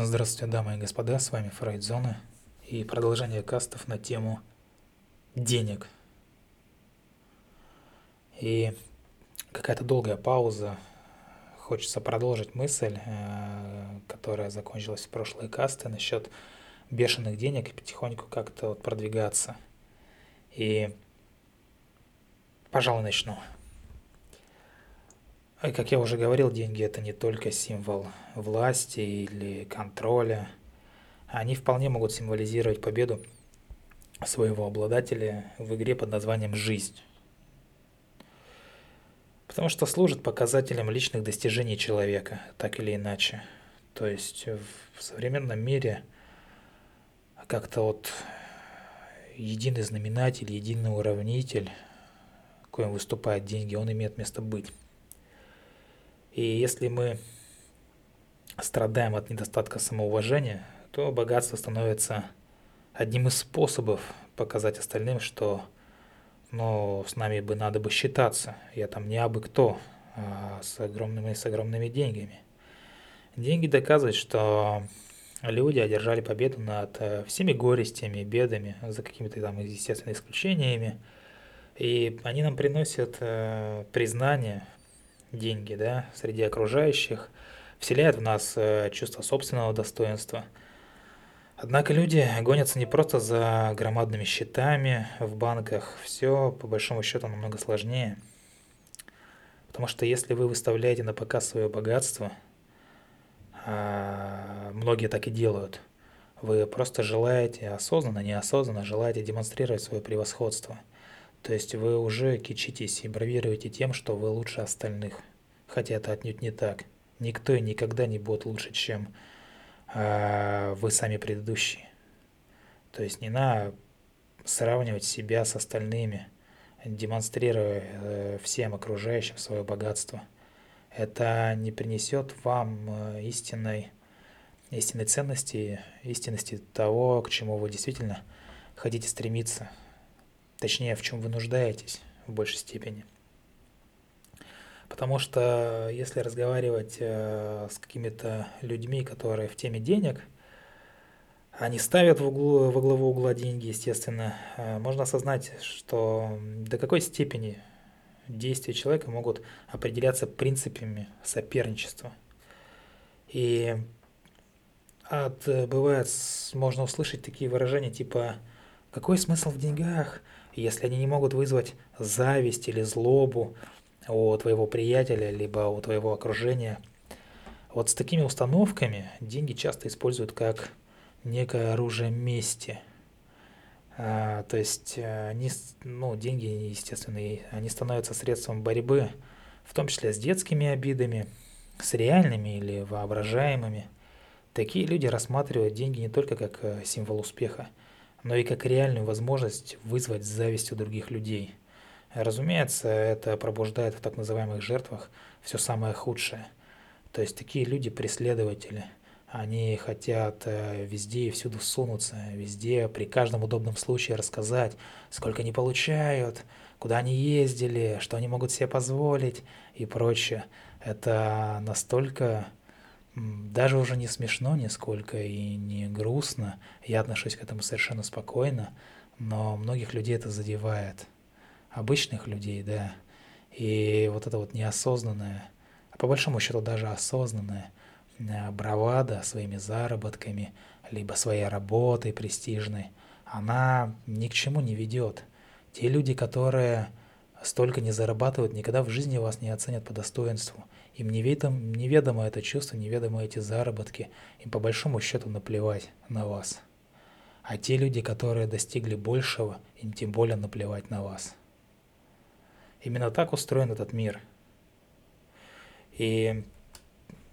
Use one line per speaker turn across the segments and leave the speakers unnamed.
Здравствуйте, дамы и господа, с вами Фрейдзона и продолжение кастов на тему денег. И какая-то долгая пауза, хочется продолжить мысль, э, которая закончилась в прошлые касты насчет бешеных денег и потихоньку как-то вот продвигаться. И, пожалуй, начну. Как я уже говорил, деньги это не только символ власти или контроля. Они вполне могут символизировать победу своего обладателя в игре под названием «Жизнь». Потому что служит показателем личных достижений человека, так или иначе. То есть в современном мире как-то вот единый знаменатель, единый уравнитель, коим выступают деньги, он имеет место быть. И если мы страдаем от недостатка самоуважения, то богатство становится одним из способов показать остальным, что ну, с нами бы надо бы считаться. Я там не абы кто, а с огромными, с огромными деньгами. Деньги доказывают, что люди одержали победу над э, всеми горестями, бедами, за какими-то там, естественно, исключениями. И они нам приносят э, признание, деньги, да, среди окружающих, вселяет в нас э, чувство собственного достоинства. Однако люди гонятся не просто за громадными счетами в банках, все по большому счету намного сложнее. Потому что если вы выставляете на показ свое богатство, а многие так и делают, вы просто желаете осознанно, неосознанно желаете демонстрировать свое превосходство – то есть вы уже кичитесь и бравируете тем, что вы лучше остальных. Хотя это отнюдь не так. Никто и никогда не будет лучше, чем э, вы сами предыдущие. То есть не надо сравнивать себя с остальными, демонстрируя э, всем окружающим свое богатство. Это не принесет вам э, истинной, истинной ценности, истинности того, к чему вы действительно хотите стремиться точнее, в чем вы нуждаетесь в большей степени. Потому что если разговаривать э, с какими-то людьми, которые в теме денег, они ставят в углу, во главу угла деньги, естественно, э, можно осознать, что до какой степени действия человека могут определяться принципами соперничества. И от, бывает, можно услышать такие выражения типа «какой смысл в деньгах?», если они не могут вызвать зависть или злобу у твоего приятеля, либо у твоего окружения, вот с такими установками деньги часто используют как некое оружие мести. А, то есть э, они, ну, деньги, естественно, они становятся средством борьбы, в том числе с детскими обидами, с реальными или воображаемыми. Такие люди рассматривают деньги не только как э, символ успеха, но и как реальную возможность вызвать зависть у других людей. Разумеется, это пробуждает в так называемых жертвах все самое худшее. То есть такие люди преследователи. Они хотят э, везде и всюду сунуться, везде при каждом удобном случае рассказать, сколько они получают, куда они ездили, что они могут себе позволить и прочее. Это настолько даже уже не смешно нисколько и не грустно. Я отношусь к этому совершенно спокойно, но многих людей это задевает. Обычных людей, да. И вот это вот неосознанное, а по большому счету даже осознанное э, бравада своими заработками, либо своей работой престижной, она ни к чему не ведет. Те люди, которые столько не зарабатывают, никогда в жизни вас не оценят по достоинству – им неведом, неведомо это чувство, неведомо эти заработки. Им по большому счету наплевать на вас. А те люди, которые достигли большего, им тем более наплевать на вас. Именно так устроен этот мир. И,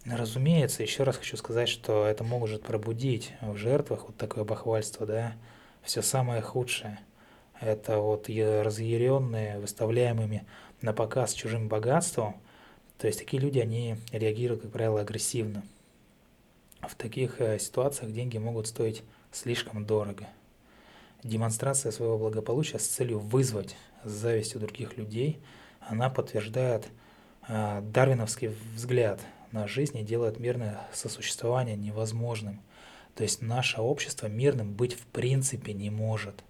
разумеется, еще раз хочу сказать, что это может пробудить в жертвах вот такое бахвальство, да, все самое худшее. Это вот разъяренные, выставляемыми на показ чужим богатством, то есть такие люди, они реагируют, как правило, агрессивно. В таких э, ситуациях деньги могут стоить слишком дорого. Демонстрация своего благополучия с целью вызвать зависть у других людей, она подтверждает э, дарвиновский взгляд на жизнь и делают мирное сосуществование невозможным. То есть наше общество мирным быть в принципе не может.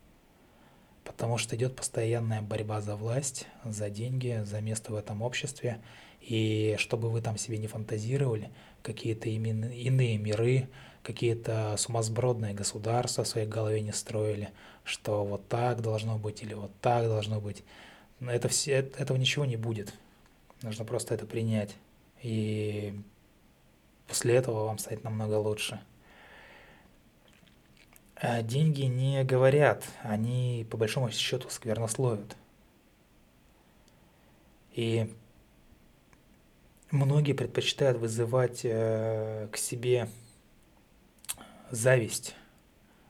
Потому что идет постоянная борьба за власть, за деньги, за место в этом обществе. И чтобы вы там себе не фантазировали, какие-то иные миры, какие-то сумасбродные государства в своей голове не строили, что вот так должно быть или вот так должно быть. Это все, этого ничего не будет. Нужно просто это принять. И после этого вам станет намного лучше. А деньги не говорят, они по большому счету сквернословят. И многие предпочитают вызывать э, к себе зависть.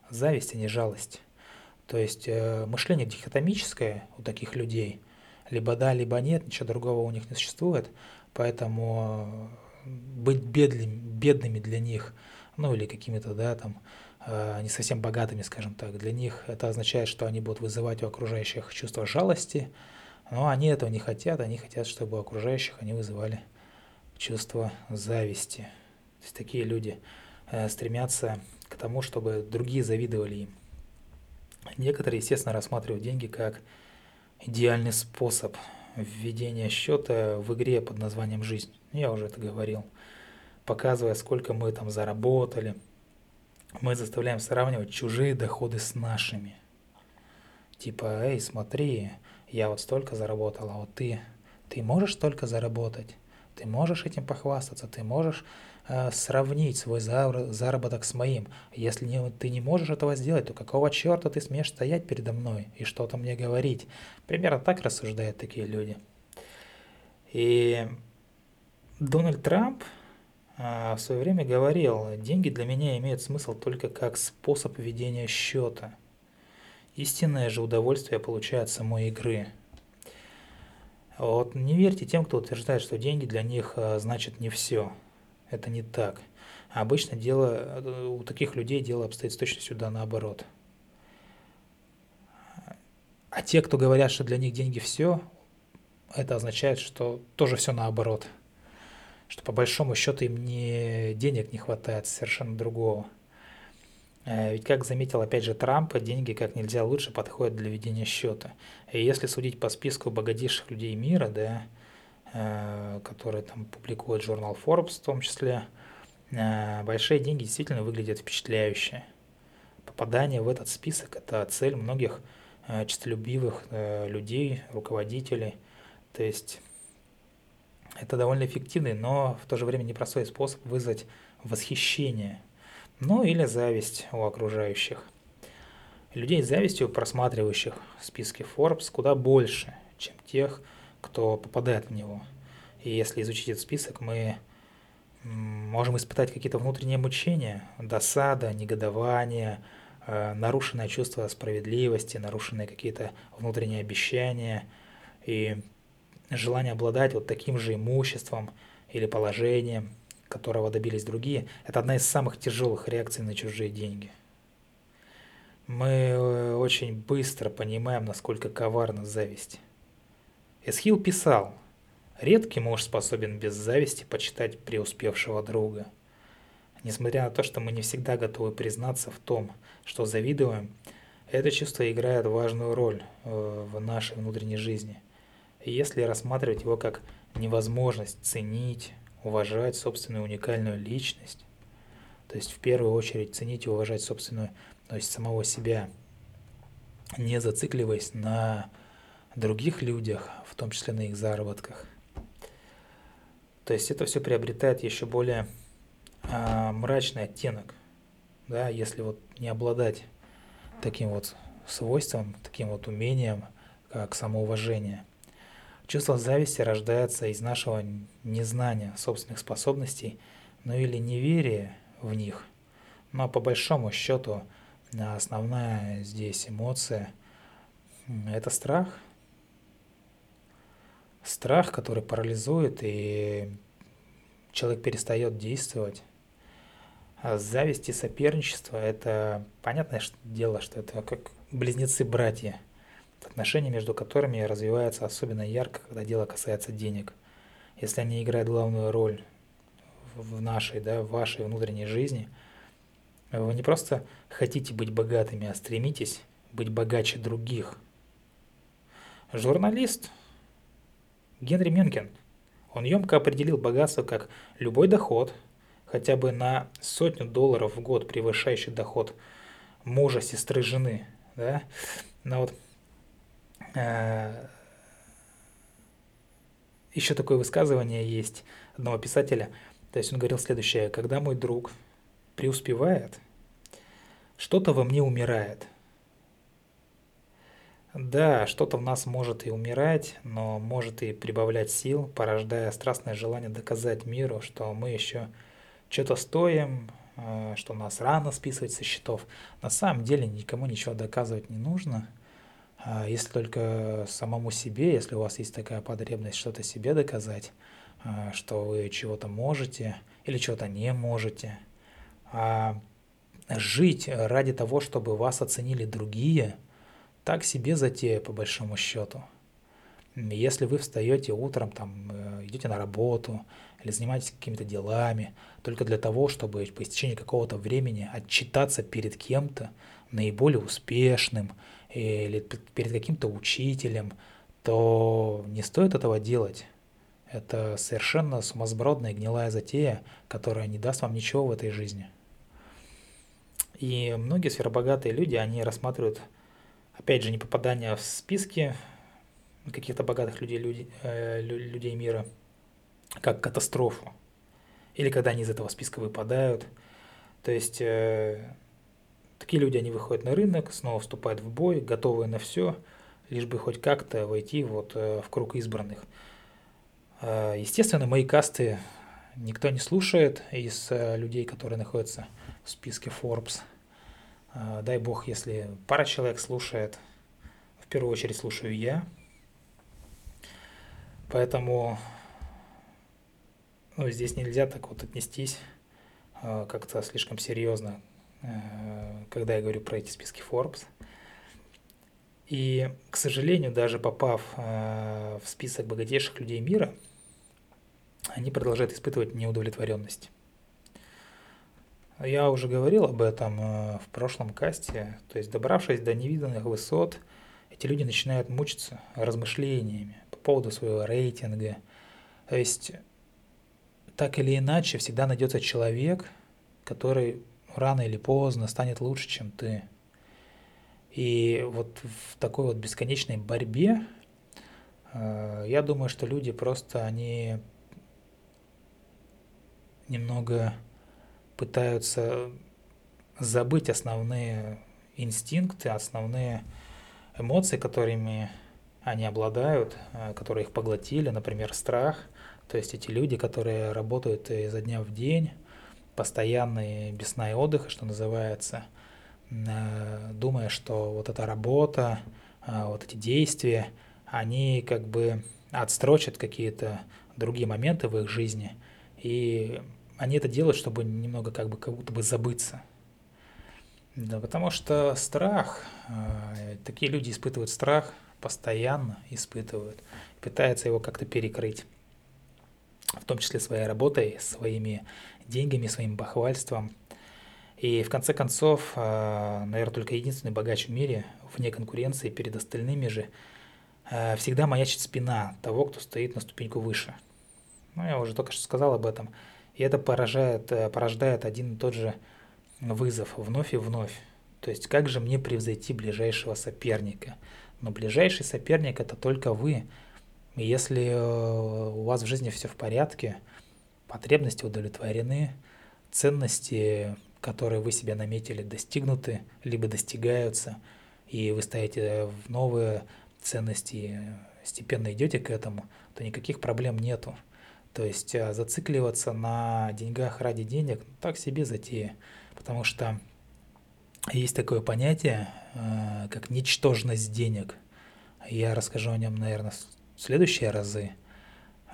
Зависть, а не жалость. То есть э, мышление дихотомическое у таких людей. Либо да, либо нет, ничего другого у них не существует. Поэтому быть бедными, бедными для них, ну или какими-то, да, там, э, не совсем богатыми, скажем так, для них это означает, что они будут вызывать у окружающих чувство жалости, но они этого не хотят, они хотят, чтобы у окружающих они вызывали чувство зависти. То есть такие люди э, стремятся к тому, чтобы другие завидовали им. Некоторые, естественно, рассматривают деньги как идеальный способ введения счета в игре под названием «Жизнь». Я уже это говорил. Показывая, сколько мы там заработали, мы заставляем сравнивать чужие доходы с нашими. Типа, эй, смотри, я вот столько заработал, а вот ты, ты можешь столько заработать? Ты можешь этим похвастаться, ты можешь э, сравнить свой заработок с моим. Если не, ты не можешь этого сделать, то какого черта ты смеешь стоять передо мной и что-то мне говорить? Примерно так рассуждают такие люди. И Дональд Трамп в свое время говорил, деньги для меня имеют смысл только как способ ведения счета. Истинное же удовольствие получает самой игры – вот не верьте тем, кто утверждает, что деньги для них э, значат не все. Это не так. Обычно дело, у таких людей дело обстоит с точностью да наоборот. А те, кто говорят, что для них деньги все, это означает, что тоже все наоборот. Что по большому счету им не денег не хватает, совершенно другого. Э, ведь, как заметил опять же Трамп, деньги как нельзя лучше подходят для ведения счета. И если судить по списку богатейших людей мира, да, э, которые там публикует журнал Forbes в том числе, э, большие деньги действительно выглядят впечатляюще. Попадание в этот список – это цель многих честолюбивых людей, руководителей. То есть это довольно эффективный, но в то же время непростой способ вызвать восхищение – ну или зависть у окружающих. Людей с завистью, просматривающих списки Forbes, куда больше, чем тех, кто попадает в него. И если изучить этот список, мы можем испытать какие-то внутренние мучения, досада, негодование, э, нарушенное чувство справедливости, нарушенные какие-то внутренние обещания и желание обладать вот таким же имуществом или положением – которого добились другие, это одна из самых тяжелых реакций на чужие деньги. Мы э, очень быстро понимаем, насколько коварна зависть. Эсхил писал, «Редкий муж способен без зависти почитать преуспевшего друга». Несмотря на то, что мы не всегда готовы признаться в том, что завидуем, это чувство играет важную роль э, в нашей внутренней жизни. Если рассматривать его как невозможность ценить, уважать собственную уникальную личность, то есть в первую очередь ценить и уважать собственную, то есть самого себя, не зацикливаясь на других людях, в том числе на их заработках. То есть это все приобретает еще более а, мрачный оттенок, да, если вот не обладать таким вот свойством, таким вот умением, как самоуважение – Чувство зависти рождается из нашего незнания собственных способностей, ну или неверия в них. Но по большому счету основная здесь эмоция – это страх. Страх, который парализует, и человек перестает действовать. А зависть и соперничество – это понятное дело, что это как близнецы-братья – отношения между которыми развиваются особенно ярко, когда дело касается денег. Если они играют главную роль в нашей, да, в вашей внутренней жизни, вы не просто хотите быть богатыми, а стремитесь быть богаче других. Журналист Генри Менкен, он емко определил богатство как любой доход, хотя бы на сотню долларов в год превышающий доход мужа, сестры, жены. Да? Но вот еще такое высказывание есть одного писателя. То есть он говорил следующее. Когда мой друг преуспевает, что-то во мне умирает. Да, что-то в нас может и умирать, но может и прибавлять сил, порождая страстное желание доказать миру, что мы еще что-то стоим, э, что нас рано списывать со счетов. На самом деле никому ничего доказывать не нужно, если только самому себе, если у вас есть такая потребность что-то себе доказать, э, что вы чего-то можете или чего-то не можете. А жить ради того, чтобы вас оценили другие, так себе затея по большому счету. Если вы встаете утром, там, э, идете на работу или занимаетесь какими-то делами, только для того, чтобы по истечении какого-то времени отчитаться перед кем-то, наиболее успешным, или перед каким-то учителем, то не стоит этого делать. Это совершенно сумасбродная гнилая затея, которая не даст вам ничего в этой жизни. И многие сверхбогатые люди, они рассматривают, опять же, не попадание в списки каких-то богатых людей, людей, э, людей мира как катастрофу. Или когда они из этого списка выпадают. То есть э, такие люди, они выходят на рынок, снова вступают в бой, готовые на все, лишь бы хоть как-то войти вот э, в круг избранных. Э, естественно, мои касты никто не слушает из э, людей, которые находятся в списке Forbes. Дай бог, если пара человек слушает, в первую очередь слушаю я. Поэтому ну, здесь нельзя так вот отнестись как-то слишком серьезно, когда я говорю про эти списки Forbes. И, к сожалению, даже попав э, в список богатейших людей мира, они продолжают испытывать неудовлетворенность. Я уже говорил об этом э, в прошлом касте, то есть добравшись до невиданных высот, эти люди начинают мучиться размышлениями по поводу своего рейтинга. То есть так или иначе всегда найдется человек, который рано или поздно станет лучше, чем ты. И вот в такой вот бесконечной борьбе, э, я думаю, что люди просто, они немного пытаются забыть основные инстинкты, основные эмоции, которыми они обладают, э, которые их поглотили, например, страх. То есть эти люди, которые работают изо дня в день, постоянный без сна и отдыха, что называется, э, думая, что вот эта работа, э, вот эти действия, они как бы отстрочат какие-то другие моменты в их жизни, и они это делают, чтобы немного как бы как будто бы забыться. Да, потому что страх, э, такие люди испытывают страх, постоянно испытывают, пытаются его как-то перекрыть, в том числе своей работой, своими деньгами, своим бахвальством. И в конце концов, э, наверное, только единственный богач в мире, вне конкуренции перед остальными же, э, всегда маячит спина того, кто стоит на ступеньку выше. Ну, я уже только что сказал об этом. И это поражает, э, порождает один и тот же вызов вновь и вновь. То есть как же мне превзойти ближайшего соперника? Но ближайший соперник это только вы. И если у вас в жизни все в порядке, потребности удовлетворены, ценности, которые вы себе наметили, достигнуты, либо достигаются, и вы ставите в новые ценности, степенно идете к этому, то никаких проблем нету. То есть э, зацикливаться на деньгах ради денег ну, так себе затея, потому что есть такое понятие, э, как ничтожность денег. Я расскажу о нем, наверное, в следующие разы,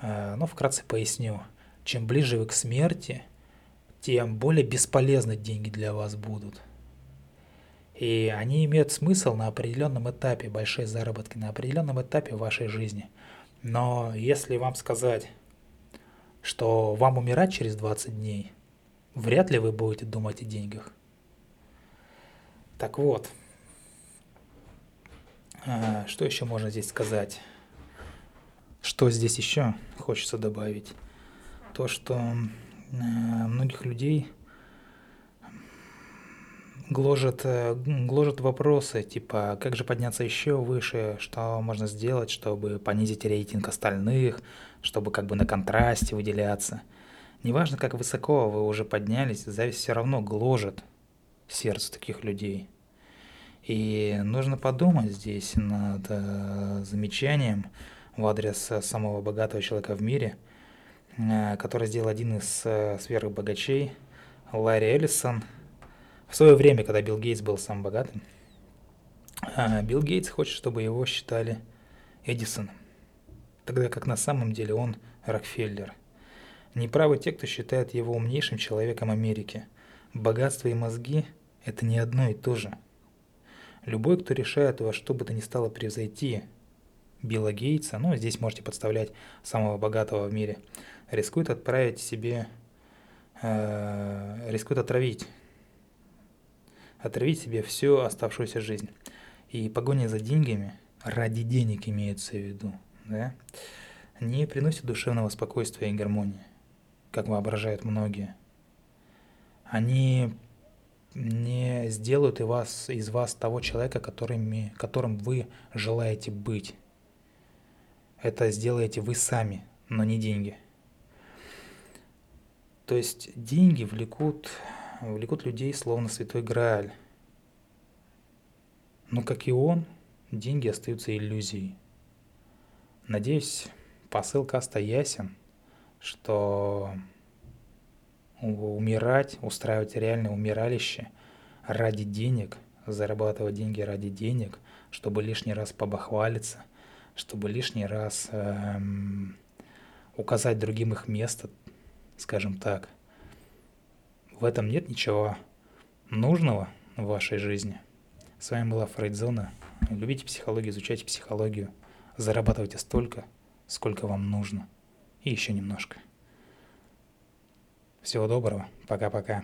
э, но вкратце поясню. Чем ближе вы к смерти, тем более бесполезны деньги для вас будут. И они имеют смысл на определенном этапе, большие заработки на определенном этапе вашей жизни. Но если вам сказать, что вам умирать через 20 дней, вряд ли вы будете думать о деньгах. Так вот, а, что еще можно здесь сказать? Что здесь еще хочется добавить? То, что а, многих людей гложет, э, гложет вопросы, типа, как же подняться еще выше, что можно сделать, чтобы понизить рейтинг остальных, чтобы как бы на контрасте выделяться. Неважно, как высоко вы уже поднялись, зависть все равно гложет сердце таких людей. И нужно подумать здесь над э, замечанием в адрес самого богатого человека в мире, э, который сделал один из э, сверхбогачей, Ларри Эллисон – в свое время, когда Билл Гейтс был самым богатым, а, Билл Гейтс хочет, чтобы его считали Эдисоном, тогда как на самом деле он Рокфеллер. Неправы те, кто считает его умнейшим человеком Америки. Богатство и мозги – это не одно и то же. Любой, кто решает во что бы то ни стало превзойти Билла Гейтса, ну, здесь можете подставлять самого богатого в мире, рискует отправить себе, э, рискует отравить отравить себе всю оставшуюся жизнь. И погоня за деньгами, ради денег имеется в виду, да, не приносит душевного спокойствия и гармонии, как воображают многие. Они не сделают и вас, из вас того человека, которыми, которым вы желаете быть. Это сделаете вы сами, но не деньги. То есть деньги влекут влекут людей словно святой Грааль. Но, как и он, деньги остаются иллюзией. Надеюсь, посыл каста ясен, что умирать, устраивать реальное умиралище ради денег, зарабатывать деньги ради денег, чтобы лишний раз побахвалиться, чтобы лишний раз эм, указать другим их место, скажем так – в этом нет ничего нужного в вашей жизни. С вами была Фрейдзона. Любите психологию, изучайте психологию. Зарабатывайте столько, сколько вам нужно. И еще немножко. Всего доброго. Пока-пока.